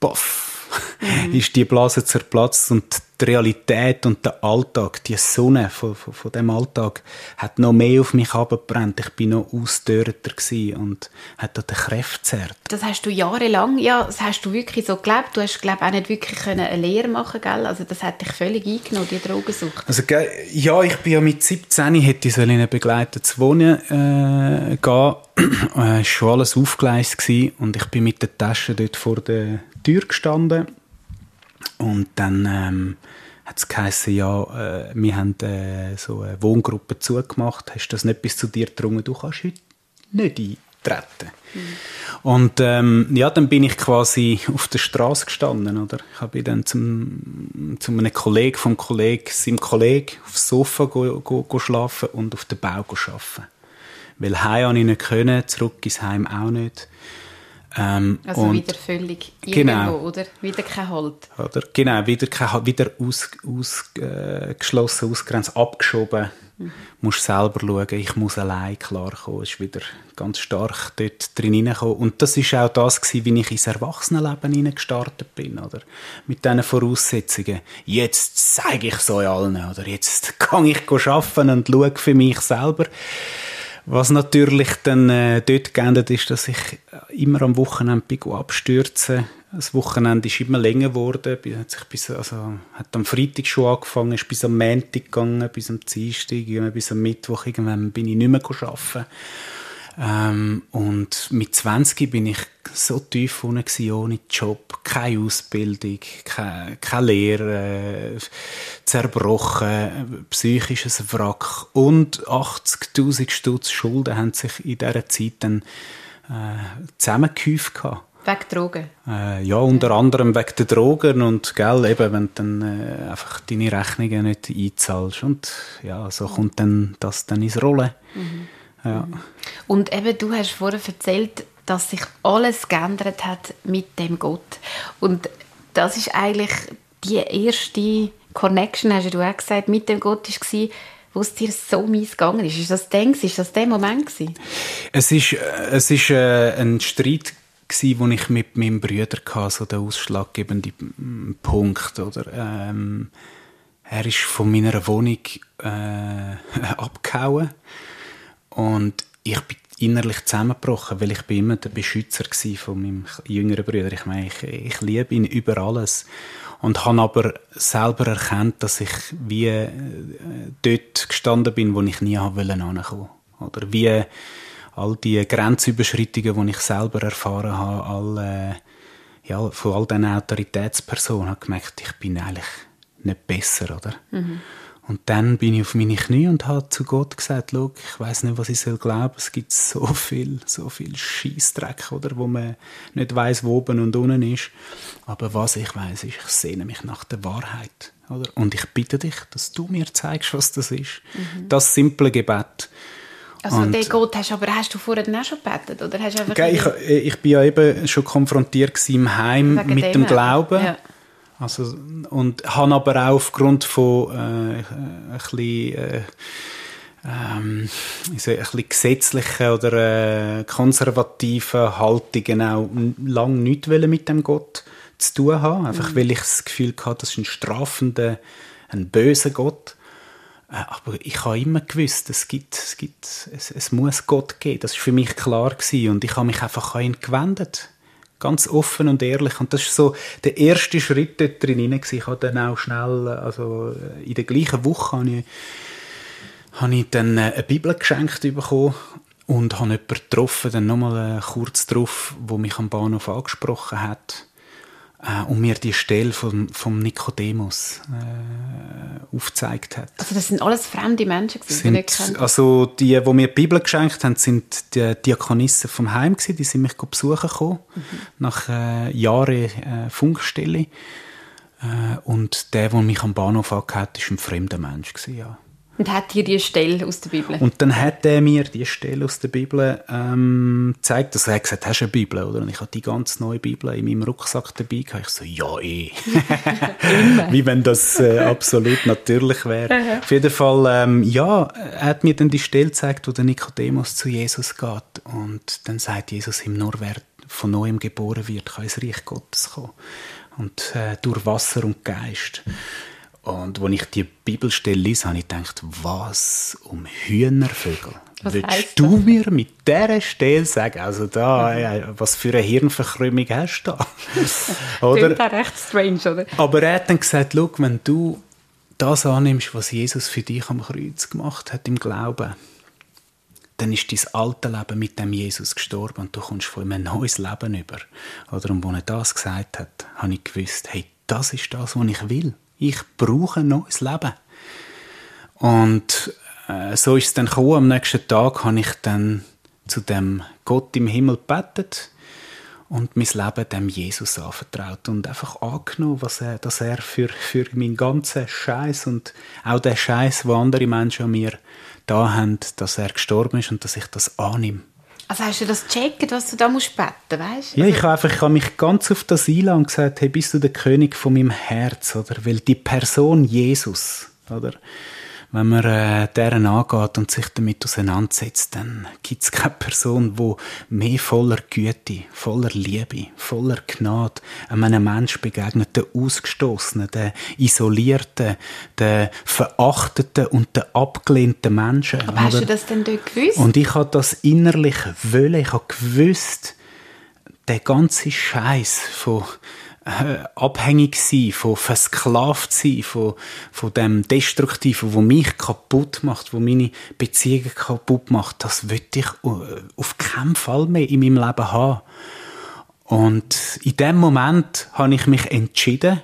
poff, mhm. ist die Blase zerplatzt und die Realität und der Alltag, die Sonne von, von, von dem Alltag, hat noch mehr auf mich abgebrannt. Ich bin noch ausdörrter und hat dort den Kräfte zerrt. Das hast du jahrelang, ja, das hast du wirklich so gelebt. Du hast, glaube auch nicht wirklich eine Lehre machen gell? Also das hat dich völlig eingenommen, die Drogensucht. Also, ja, ich bin ja mit 17, hätte ich in eine begleitete Wohnung äh, gehen. es war schon alles aufgeleistet und ich bin mit der Tasche dort vor der Tür gestanden und dann ähm, hat es geheißen, ja, äh, wir haben äh, so eine Wohngruppe zugemacht, hast das nicht bis zu dir gedrungen, du kannst heute nicht eintreten. Mhm. Und ähm, ja, dann bin ich quasi auf der Straße gestanden, oder? Ich habe dann zum, zu einem Kollegen vom Kollegen, seinem Kollegen, aufs Sofa go, go, go schlafen und auf den Bau go arbeiten. Weil heim habe ich nicht können, zurück ins Heim auch nicht. Ähm, also wieder völlig genau, irgendwo, oder? Wieder kein Halt. Oder? Genau, wieder, kein, halt, wieder aus, ausgeschlossen, äh, ausgrenzt, abgeschoben. Mhm. Musst selber schauen, ich muss allein klarkommen. Ist wieder ganz stark dort drin hineingekommen. Und das war auch das gewesen, wie ich ins Erwachsenenleben hineingestartet bin, oder? Mit diesen Voraussetzungen. Jetzt zeige ich es euch allen, oder? Jetzt kann ich arbeiten und schaue für mich selber. Was natürlich dann äh, dort geändert ist, dass ich immer am Wochenende bin abstürzen. Das Wochenende ist immer länger geworden. Hat, bis, also, hat am Freitag schon angefangen, ist bis am Montag gegangen, bis am Dienstag, bis am Mittwoch. Irgendwann bin ich nicht mehr arbeiten. Ähm, und mit 20 bin ich so tief unten gewesen, ohne Job, keine Ausbildung, keine, keine Lehre, äh, zerbrochen, psychisches Wrack und 80'000 Stutz Schulden haben sich in dieser Zeit dann äh, zusammengehäuft. Wegen Drogen? Äh, ja, unter ja. anderem wegen der Drogen und gell, eben, wenn du dann äh, einfach deine Rechnungen nicht einzahlst und ja, so kommt dann das dann ins Rollen. Mhm. Ja. Und eben, du hast vorher erzählt, dass sich alles geändert hat mit dem Gott. Und das ist eigentlich die erste Connection, hast du auch gesagt, mit dem Gott war, wo es dir so mies gegangen ist. Ist das denkst, ist das der Moment gewesen? Es ist, äh, es ist äh, ein Streit gewesen, wo ich mit meinem Bruder hatte, so der ausschlaggebende Punkt, oder? Ähm, er ist von meiner Wohnung äh, abgehauen und ich bin innerlich zusammengebrochen, weil ich bin immer der Beschützer von meinem jüngeren Bruder. Ich meine, ich, ich liebe ihn über alles. Und habe aber selber erkannt, dass ich wie äh, dort gestanden bin, wo ich nie ankommen wollte. Oder wie all die Grenzüberschreitungen, die ich selber erfahren habe, all, ja, von all diesen Autoritätspersonen, habe gemerkt, ich bin eigentlich nicht besser, oder? Mhm. Und dann bin ich auf meine Knie und habe zu Gott gesagt, Schau, ich weiß nicht, was ich soll glauben. Es gibt so viel, so viel Scheißdreck, oder, wo man nicht weiß, wo oben und unten ist. Aber was ich weiß, ist, ich sehne mich nach der Wahrheit, oder? Und ich bitte dich, dass du mir zeigst, was das ist. Mhm. Das simple Gebet. Also und, den Gott hast, aber hast du vorher dann auch schon gebetet, oder hast du einfach okay, ich, ich bin ja eben schon konfrontiert im Heim mit dem, dem Glauben. Ja. Also, und habe aber auch aufgrund von äh, ein bisschen, äh, ähm, ein bisschen gesetzlichen oder äh, konservativen Haltungen auch lange nichts mit dem Gott zu tun haben. Einfach mhm. weil ich das Gefühl hatte, das ist ein strafender, ein böser Gott. Äh, aber ich habe immer gewusst, es gibt, es gibt, es, es muss Gott geben. Das war für mich klar gewesen. und ich habe mich einfach an ihn gewendet ganz offen und ehrlich. Und das ist so der erste Schritt dort drin. Ich habe dann auch schnell, also in der gleichen Woche habe ich, habe ich dann eine Bibel geschenkt bekommen und habe jemanden getroffen, dann nochmal kurz drauf, wo mich am Bahnhof angesprochen hat äh, und mir die Stelle vom, vom Nikodemus äh, aufgezeigt hat. Also das sind alles fremde Menschen, die sind, Also die, die mir die Bibel geschenkt haben, sind die Diakonissen vom Heim gewesen, die sind mich besuchen gekommen, mhm. nach äh, Jahren äh, Funkstelle. Äh, und der, der mich am Bahnhof angehört hat, war ein fremder Mensch gewesen, ja. Und hat dir die Stelle aus der Bibel? Und dann hat er mir die Stelle aus der Bibel ähm, gezeigt. Also er hat gesagt, hast du eine Bibel? Oder? Und ich hatte die ganz neue Bibel in meinem Rucksack dabei. Gehabt. Ich so, ja eh. Wie wenn das äh, absolut natürlich wäre. Auf jeden Fall, ähm, ja, er hat mir dann die Stelle gezeigt, wo der Nikodemus zu Jesus geht. Und dann sagt Jesus ihm nur, wer von neuem geboren wird, kann ins Reich Gottes kommen. und äh, durch Wasser und Geist. Und als ich die Bibelstelle lese, habe ich gedacht, was um Hühnervögel was willst du das? mir mit dieser Stelle sagen? Also da, mhm. was für eine Hirnverkrümmung hast du da? oder? Das recht strange, oder? Aber er hat dann gesagt, schau, wenn du das annimmst, was Jesus für dich am Kreuz gemacht hat, im Glauben, dann ist dein alte Leben mit dem Jesus gestorben und du kommst von einem neues Leben über. Oder und als er das gesagt hat, habe ich gewusst, hey, das ist das, was ich will. Ich brauche ein neues Leben. Und äh, so ist es dann gekommen. Am nächsten Tag habe ich dann zu dem Gott im Himmel gebetet und mein Leben dem Jesus anvertraut und einfach angenommen, was er, dass er für, für meinen ganzen Scheiß und auch den Scheiß, wo andere Menschen an mir da haben, dass er gestorben ist und dass ich das annehme. Also hast du das gecheckt, was du da musst beten, weißt? Ja, ich habe einfach, ich habe mich ganz auf das einladen und gesagt, hey, bist du der König von meinem Herz, oder? Weil die Person Jesus, oder? Wenn man äh, deren angeht und sich damit auseinandersetzt, dann gibt es keine Person, wo mehr voller Güte, voller Liebe, voller Gnade einem Menschen begegnet, der Ausgestoßenen, der Isolierten, der Verachteten und der abgelehnten Menschen. Aber hast du das denn dort gewusst? Und ich habe das innerlich wollen, ich habe gewusst, der ganze Scheiß von äh, abhängig sein, von versklavt sein, von, von dem Destruktiven, wo mich kaputt macht, wo meine Beziehungen kaputt macht, das will ich äh, auf keinen Fall mehr in meinem Leben haben. Und in dem Moment habe ich mich entschieden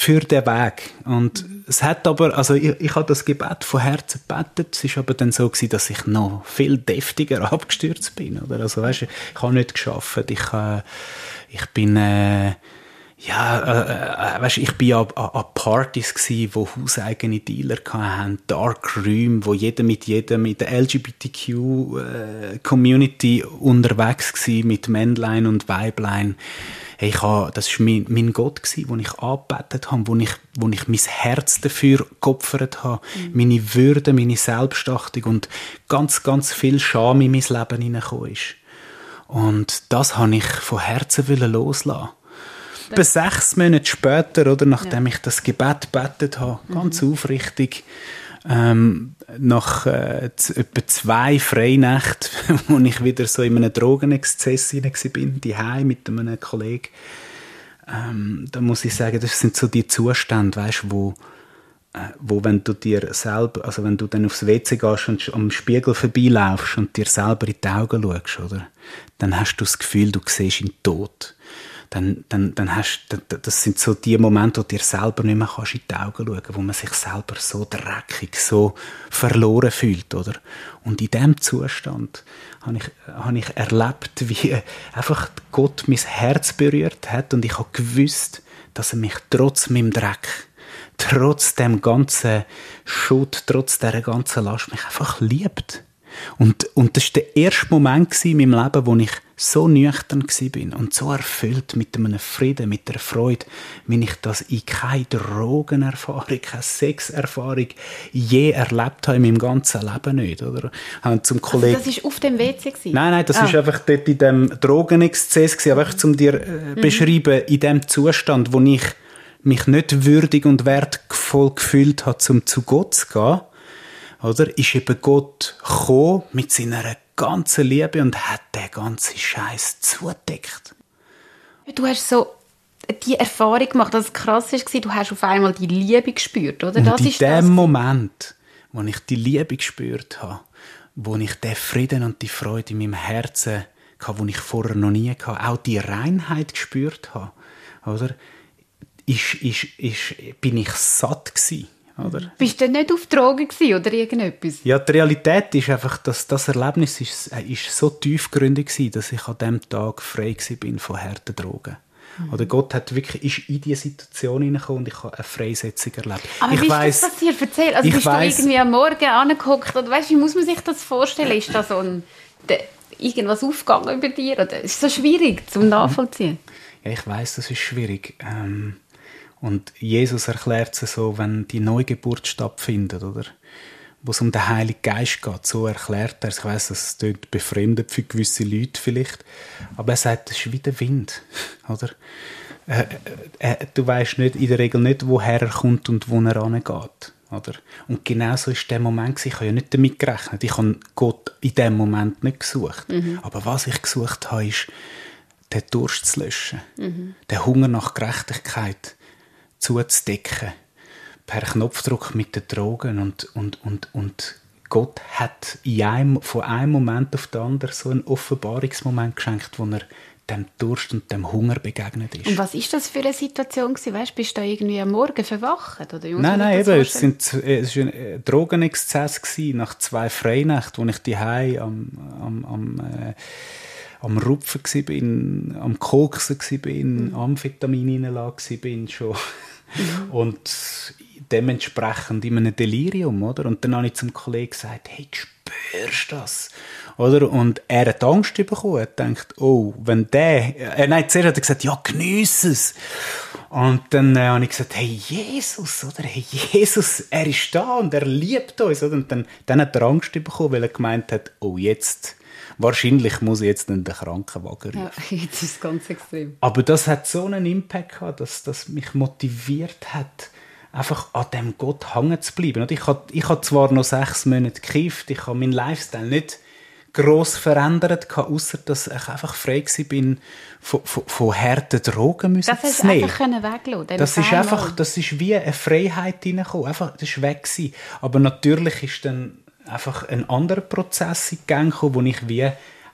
für den Weg. Und es hat aber, also ich, ich habe das Gebet von Herzen gebetet. Es ist aber dann so gewesen, dass ich noch viel deftiger abgestürzt bin, oder? Also weißt, ich habe nicht geschafft. Ich, äh, ich bin äh, ja, äh, äh, weißt, ich bin an, an Partys gsi, wo hauseigene Dealer hatten, Dark Room, wo jeder mit jedem in der LGBTQ äh, Community unterwegs gsi mit Männlein und Weiblein. Hey, ich ha, das ist mein, mein Gott gsi, wo ich angebetet habe, wo ich, wo ich mein Herz dafür geopfert habe, mhm. meine Würde, meine Selbstachtung und ganz, ganz viel Scham in mein Leben hineingekommen ist. Und das habe ich von Herzen loslassen etwa sechs Monate später, oder, nachdem ja. ich das Gebet betet habe, ganz mhm. aufrichtig, ähm, nach äh, etwa zwei Freinächten, wo ich wieder so in einem Drogenexzess bin, die mit einem Kollegen, ähm, da muss ich sagen, das sind so die Zustände, weißt, wo äh, wo wenn du dir selber, also wenn du dann aufs WC gehst und am Spiegel vorbeilaufst und dir selber in die Augen schaust, oder, dann hast du das Gefühl, du siehst ihn tot dann, dann, dann hast, das sind so die Momente, wo du dir selber nicht mehr kannst in die Augen schauen wo man sich selber so dreckig, so verloren fühlt, oder? Und in diesem Zustand habe ich, habe ich erlebt, wie einfach Gott mein Herz berührt hat und ich habe gewusst, dass er mich trotz meinem Dreck, trotz dem ganzen Schutt, trotz der ganzen Last mich einfach liebt. Und, und das war der erste Moment in meinem Leben, wo ich so nüchtern bin und so erfüllt mit einem Frieden, mit der Freude, wie ich das in keine Drogenerfahrung, keine Sexerfahrung je erlebt habe in meinem ganzen Leben nicht. Oder? Zum Kollegen also das war auf dem WC? Gewesen? Nein, nein, das ah. ist einfach dort in dem Drogenexzess, gewesen, einfach um dir äh, mhm. beschreiben, in dem Zustand, wo ich mich nicht würdig und wertvoll gefühlt habe, um zu Gott zu gehen oder, ist eben Gott gekommen mit seiner ganzen Liebe und hat den ganzen Scheiß zugedeckt. Du hast so die Erfahrung gemacht, dass es krass war, du hast auf einmal die Liebe gespürt, oder? Das und in dem Moment, wo ich die Liebe gespürt habe, wo ich den Frieden und die Freude in meinem Herzen hatte, die ich vorher noch nie hatte, auch die Reinheit gespürt habe, oder? Ist, ist, ist, bin ich satt gewesen. Oder? Bist du nicht auf Drogen oder irgendetwas? Ja, die Realität ist einfach, dass das Erlebnis ist, äh, ist so tiefgründig war, dass ich an dem Tag frei bin von harten Drogen. Mhm. Oder Gott hat wirklich, ist in diese Situation hineingekommen und ich habe eine Freisetzung erlebt. Aber ich wie weiss, ist das passiert? Erzähl. Also bist weiss, du irgendwie am Morgen angeguckt oder weißt, wie muss man sich das vorstellen? Ist da so ein, irgendwas aufgegangen über dir? Oder ist das so schwierig zum Nachvollziehen? Ja, ich weiß, das ist schwierig. Ähm, und Jesus erklärt es so, wenn die Neugeburt stattfindet, oder? Wo es um den Heiligen Geist geht, so erklärt er es. Ich weiss, das klingt befremdet für gewisse Leute vielleicht, aber er sagt, es ist wie der Wind, oder? äh, äh, äh, du weißt nicht in der Regel nicht, woher er kommt und wo er angeht. Oder? Und genau so war der Moment. Ich habe ja nicht damit gerechnet. Ich habe Gott in dem Moment nicht gesucht. Mhm. Aber was ich gesucht habe, ist, den Durst zu löschen. Mhm. Den Hunger nach Gerechtigkeit zuzudecken. Per Knopfdruck mit den Drogen. Und, und, und, und Gott hat in einem, von einem Moment auf den anderen so einen Offenbarungsmoment geschenkt, wo er dem Durst und dem Hunger begegnet ist. Und was ist das für eine Situation gewesen? Weißt, bist du da irgendwie am Morgen verwacht? Oder nein, nein, eben, es, sind, es war ein Drogenexzess gewesen, nach zwei Freinächten, wo ich die am, am, am, äh, am Rupfen war, am Koksen war, mhm. Amphetamin reinlagen war schon. Mhm. Und dementsprechend in einem Delirium, oder? Und dann habe ich zum Kollegen gesagt, hey, spürst das? Oder? Und er hat Angst bekommen. Er denkt, oh, wenn der, äh, nein, zuerst hat er gesagt, ja, geniess es. Und dann äh, habe ich gesagt, hey, Jesus, oder? Hey, Jesus, er ist da und er liebt uns, oder? Und dann, dann hat er Angst bekommen, weil er gemeint hat, oh, jetzt, wahrscheinlich muss ich jetzt in den Krankenwagen rufen. Ja, jetzt ist es ganz extrem. Aber das hat so einen Impact gehabt, dass das mich motiviert hat, einfach an dem Gott hängen zu bleiben. Und ich habe ich hab zwar noch sechs Monate gekifft, ich habe meinen Lifestyle nicht gross verändert, außer dass ich einfach frei war von, von, von harten Drogen müssen das zu nehmen. Einfach weglassen, das ist einfach, das ist wie eine Freiheit hineingekommen. Einfach, das ist weg gewesen. Aber natürlich ist dann einfach ein anderer Prozess in Gang gekommen, wo ich wie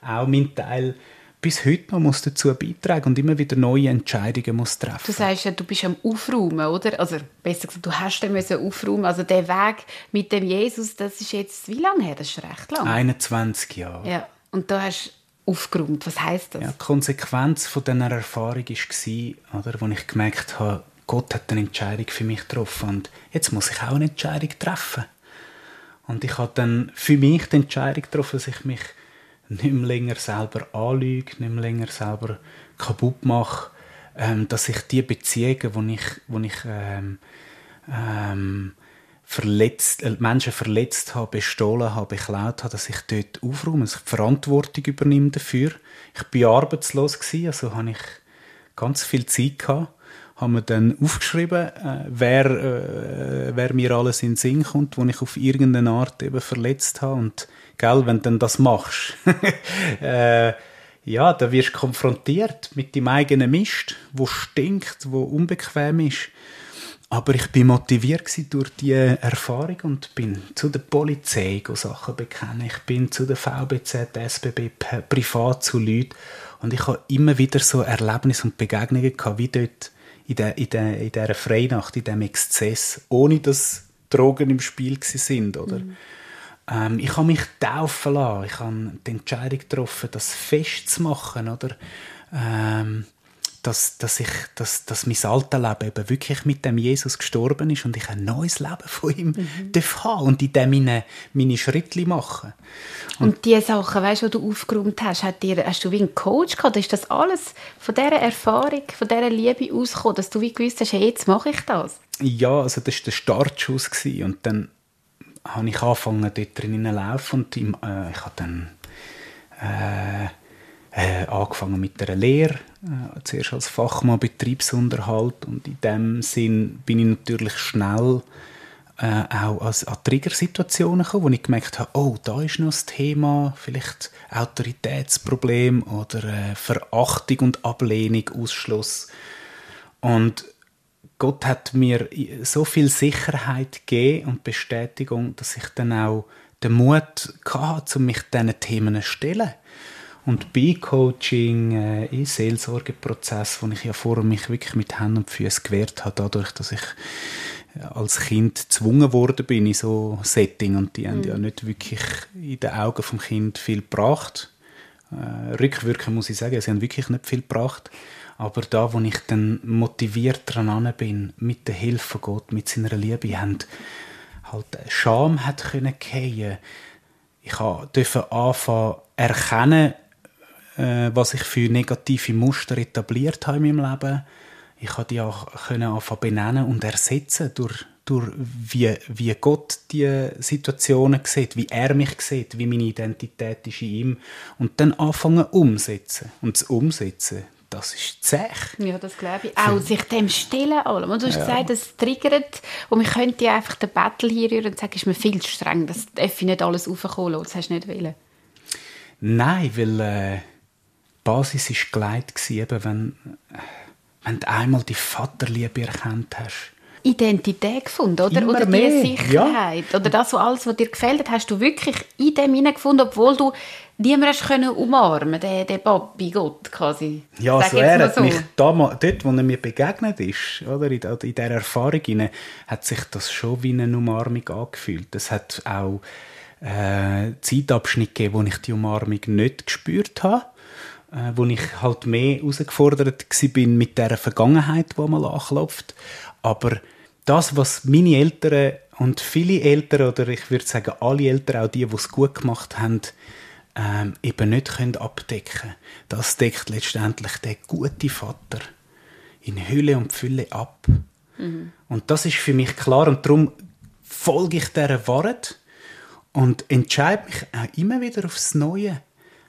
auch meinen Teil bis heute noch muss dazu beitragen und immer wieder neue Entscheidungen muss treffen. Du sagst ja, du bist am Aufräumen, oder? Also besser gesagt, du hast dann müssen aufräumen. Also der Weg mit dem Jesus, das ist jetzt wie lange her? Das ist recht lang. 21 Jahre. Ja. Und da hast du aufgeräumt. Was heißt das? Ja, die Konsequenz von dieser Erfahrung war, oder, wo ich gemerkt habe, Gott hat eine Entscheidung für mich getroffen und jetzt muss ich auch eine Entscheidung treffen. Und ich habe dann für mich die Entscheidung getroffen, dass ich mich nicht mehr länger selber anlüge, nicht mehr länger selber kaputt mache, ähm, dass ich die Beziehungen, wo ich, wo ich ähm, ähm, verletzt, äh, Menschen verletzt habe, bestohlen habe, beklaut habe, dass ich dort aufräume, dass ich die Verantwortung übernehme dafür. Ich war arbeitslos, gewesen, also habe ich ganz viel Zeit gehabt, haben wir dann aufgeschrieben, äh, wer, äh, wer mir alles in den Sinn kommt, wo ich auf irgendeine Art eben verletzt habe und gell, wenn du dann das machst, äh, ja, da wirst du konfrontiert mit deinem eigenen Mist, wo stinkt, wo unbequem ist. Aber ich bin motiviert durch diese Erfahrung und bin zu der Polizei Sachen bekennen. Ich bin zu der VBZ, der SBB, privat zu Leuten. Und ich habe immer wieder so Erlebnisse und Begegnungen gehabt, wie dort in, der, in, der, in dieser Freinacht, in diesem Exzess, ohne dass Drogen im Spiel sind, oder? Mhm. Ähm, ich habe mich taufen lassen. Ich habe die Entscheidung getroffen, das festzumachen, oder? Ähm, dass, dass, ich, dass, dass mein altes Leben eben wirklich mit dem Jesus gestorben ist und ich ein neues Leben von ihm mhm. darf haben und in dem meine, meine Schritte machen. Und, und die Sachen, weißt, die du aufgeräumt hast, hast, dir, hast du wie ein Coach gehabt? Ist das alles von dieser Erfahrung, von dieser Liebe ausgekommen, dass du wie gewusst hast, hey, jetzt mache ich das? Ja, also das war der Startschuss. Gewesen. Und dann habe ich angefangen, dort drin zu laufen und im, äh, ich habe dann äh, äh, angefangen mit der Lehre, äh, zuerst als Fachmann Betriebsunterhalt und in dem Sinn bin ich natürlich schnell äh, auch als, an Triggersituationen gekommen, wo ich gemerkt habe, oh, da ist noch das Thema, vielleicht Autoritätsproblem oder äh, Verachtung und Ablehnung, Ausschluss. Und Gott hat mir so viel Sicherheit gegeben und Bestätigung, dass ich dann auch den Mut hatte, mich diesen Themen zu stellen. Und bei Coaching, äh, im Seelsorgeprozess, wo ich ja vorher mich wirklich mit Händen und Füßen gewehrt habe, dadurch, dass ich äh, als Kind gezwungen worden bin in so Setting und die mhm. haben ja nicht wirklich in den Augen vom Kind viel gebracht. Äh, rückwirkend muss ich sagen, sie haben wirklich nicht viel gebracht. Aber da, wo ich dann motiviert dran bin, mit der Hilfe von Gott, mit seiner Liebe, haben halt Scham hat können gehen. Ich durfte anfangen erkennen, äh, was ich für negative Muster etabliert habe in meinem Leben. Ich konnte die auch können benennen und ersetzen durch, durch wie, wie Gott die Situationen sieht, wie er mich sieht, wie meine Identität ist in ihm und dann anfangen umsetzen. Und das Umsetzen, das ist zäh. Ja, das glaube ich. Auch sich dem stillen allem. Und du hast ja. gesagt, das triggert. Und wir könnten ja einfach den Battle hier rühren und sagen, ist mir viel zu streng. Das darf ich nicht alles raufkommen Das hast du nicht wollen. Nein, weil äh, Basis war geleitet, eben, wenn, wenn du einmal die Vaterliebe erkannt hast Identität gefunden, oder? Immer oder mehr. die Sicherheit. Ja. Oder das, was alles, was dir gefällt hat, hast du wirklich in dem hineingefunden, obwohl du niemanden hast können umarmen den, den Papi Gott quasi. Ja, Sag so er hat so. mich damals, dort, wo er mir begegnet ist, oder, in, in dieser Erfahrung, rein, hat sich das schon wie eine Umarmung angefühlt. Es hat auch äh, Zeitabschnitte gegeben, wo ich die Umarmung nicht gespürt habe äh, wo ich halt mehr herausgefordert war mit der Vergangenheit, die mal anklopft. Aber das, was meine Eltern und viele Eltern, oder ich würde sagen alle Eltern, auch die, die es gut gemacht haben, ähm, eben nicht können abdecken Das deckt letztendlich der gute Vater in Hülle und Fülle ab. Mhm. Und das ist für mich klar und darum folge ich dieser Wahrheit und entscheide mich auch immer wieder aufs Neue.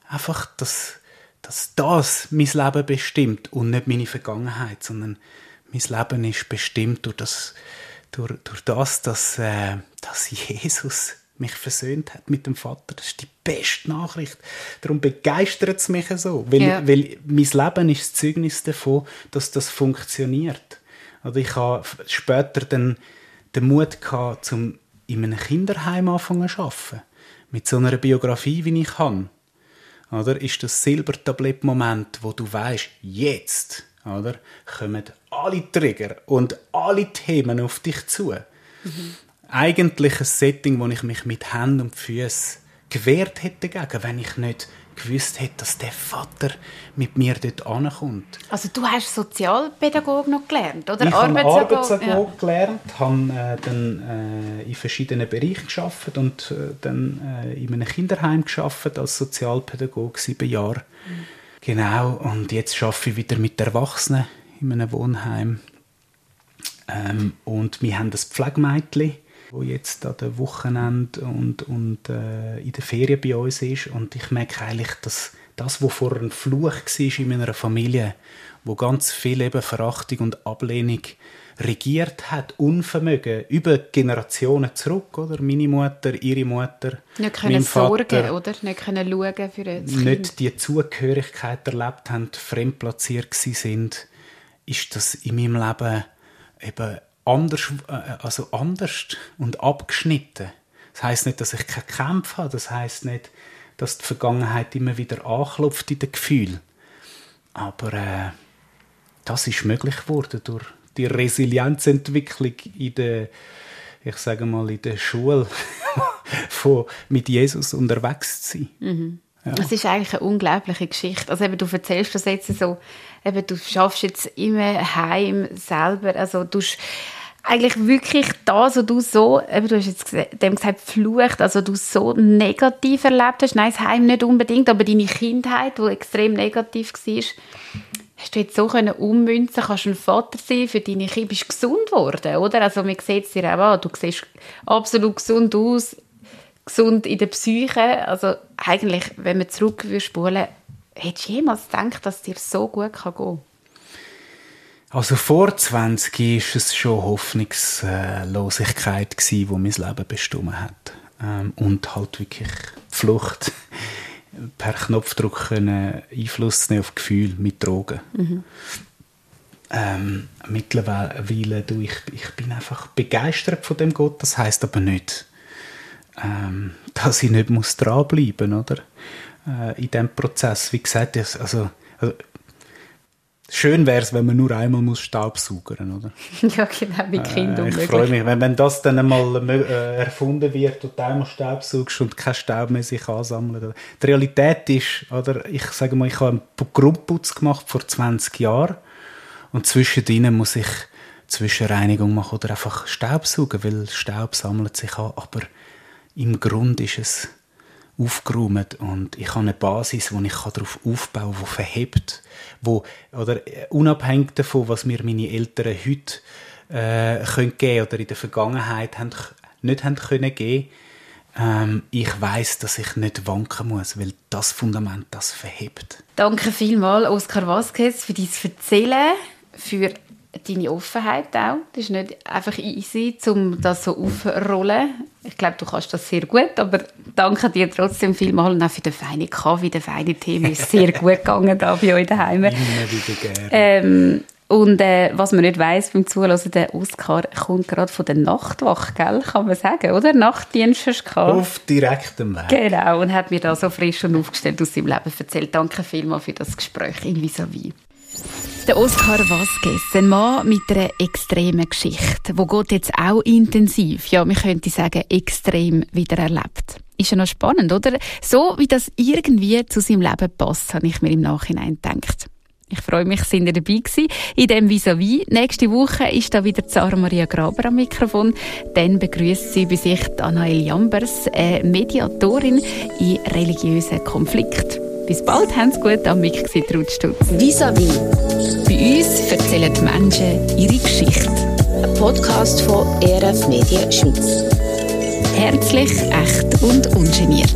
Einfach, dass, dass das mein Leben bestimmt und nicht meine Vergangenheit, sondern mein Leben ist bestimmt durch das, durch, durch das dass, äh, dass Jesus mich versöhnt hat mit dem Vater. Das ist die beste Nachricht. Darum begeistert es mich so. Weil, ja. weil mein Leben ist das Zeugnis davon, dass das funktioniert. Also ich habe später dann den Mut gehabt, um in einem Kinderheim anfangen zu arbeiten. Mit so einer Biografie, wie ich kann. Oder ist das Silbertablett-Moment, wo du weißt, jetzt oder, kommen alle Trigger und alle Themen auf dich zu. Mhm. Eigentlich ein Setting, wo ich mich mit Händen und Füßen gewehrt hätte dagegen, wenn ich nicht gewusst hätte, dass der Vater mit mir dort ankommt. Also du hast Sozialpädagog noch gelernt, oder? Ich habe Arbeitspädagog ja. gelernt, habe äh, dann äh, in verschiedenen Bereichen geschafft und äh, dann äh, in einem Kinderheim geschafft als Sozialpädagog sieben Jahre. Mhm. Genau, und jetzt arbeite ich wieder mit Erwachsenen in einem Wohnheim. Ähm, und wir haben das Pflegemädchen, wo jetzt an den Wochenende und, und äh, in der Ferien bei uns ist. Und ich merke eigentlich, dass das, was vor ein Fluch war in meiner Familie, wo ganz viel eben Verachtung und Ablehnung regiert hat, Unvermögen, über Generationen zurück, oder? Meine Mutter, ihre Mutter, Nicht können Vater, sorgen, oder? Nicht können schauen für das Nicht die Zugehörigkeit erlebt haben, fremdplatziert sind, ist das in meinem Leben eben anders, äh, also anders und abgeschnitten. Das heißt nicht, dass ich keinen Kampf habe. Das heißt nicht, dass die Vergangenheit immer wieder anklopft in den Gefühlen. Aber äh, das ist möglich geworden durch die Resilienzentwicklung in der, ich sage mal, in der Schule von, mit Jesus unterwegs zu sein. Mhm. Ja. Das ist eigentlich eine unglaubliche Geschichte. Also eben, du erzählst das jetzt so, eben, du schaffst jetzt immer heim selber, also du eigentlich wirklich das, was du so, du hast jetzt dem gesagt, flucht, also du so negativ erlebt hast, nein, das Heim nicht unbedingt, aber deine Kindheit, die extrem negativ war, hast du jetzt so können ummünzen, kannst ein Vater sein für deine Kinder, bist gesund geworden, oder? Also man sieht es dir auch an, du siehst absolut gesund aus, gesund in der Psyche, also eigentlich, wenn man zurück spulen hättest du jemals gedacht, dass es dir so gut gehen kann? Also vor 20 war es schon Hoffnungslosigkeit, die mein Leben bestimmt hat. Ähm, und halt wirklich die Flucht per Knopfdruck können Einfluss nehmen auf Gefühl mit Drogen. Mhm. Ähm, mittlerweile du ich, ich bin einfach begeistert von dem Gott. Das heißt aber nicht, ähm, dass ich nicht muss dranbleiben oder äh, in dem Prozess. Wie gesagt, also, also Schön wäre es, wenn man nur einmal muss Staubsaugern, oder? ja, genau, mit Kindern. Äh, ich freue mich, wenn, wenn das dann einmal äh, erfunden wird und du einmal Staubsaugst und kein Staub mehr sich ansammelt. Die Realität ist, oder ich sage mal, ich habe einen Grundputz gemacht vor 20 Jahren und zwischendrin muss ich Zwischenreinigung machen oder einfach Staubsaugen, weil Staub sammelt sich an. Aber im Grunde ist es aufgeräumt und ich habe eine Basis, wo ich darauf aufbauen kann, die verhebt, wo, oder äh, unabhängig davon, was mir meine Eltern heute äh, können geben oder in der Vergangenheit haben, nicht haben können geben, ähm, ich weiß, dass ich nicht wanken muss, weil das Fundament das verhebt. Danke vielmals, Oskar Vasquez, für dein Erzählen, für deine Offenheit auch. Das ist nicht einfach easy, um das so aufzurollen. Ich glaube, du kannst das sehr gut, aber danke dir trotzdem vielmals und auch für den feinen Kaffee, den feinen Tee. Mir ist sehr gut gegangen da bei euch daheim. Immer wieder gerne. Ähm, und äh, was man nicht weiß beim Zuhören, der Oscar kommt gerade von der Nachtwache, gell? kann man sagen, oder? Nachtdienst hast du Auf direktem Weg. Genau, und hat mir da so frisch und aufgestellt aus seinem Leben erzählt. Danke vielmals für das Gespräch in Vis-à-vis. Der Oscar Vasquez, ein Mann mit einer extremen Geschichte, wo Gott jetzt auch intensiv, ja, man könnte sagen, extrem wieder erlebt. Ist ja noch spannend, oder? So wie das irgendwie zu seinem Leben passt, habe ich mir im Nachhinein gedacht. Ich freue mich, sind ihr dabei gewesen in dem Vis-a-vis. Nächste Woche ist da wieder Zara Maria Graber am Mikrofon. Dann begrüßt sie bei sich Anael Jambers, eine Mediatorin in religiösen Konflikten. Bis bald, haben Sie gut am Mic Ruth Stutz. Vis-a-vis. Bei uns erzählen die Menschen ihre Geschichte. Ein Podcast von ERF Media Schweiz. Herzlich, echt und ungeniert.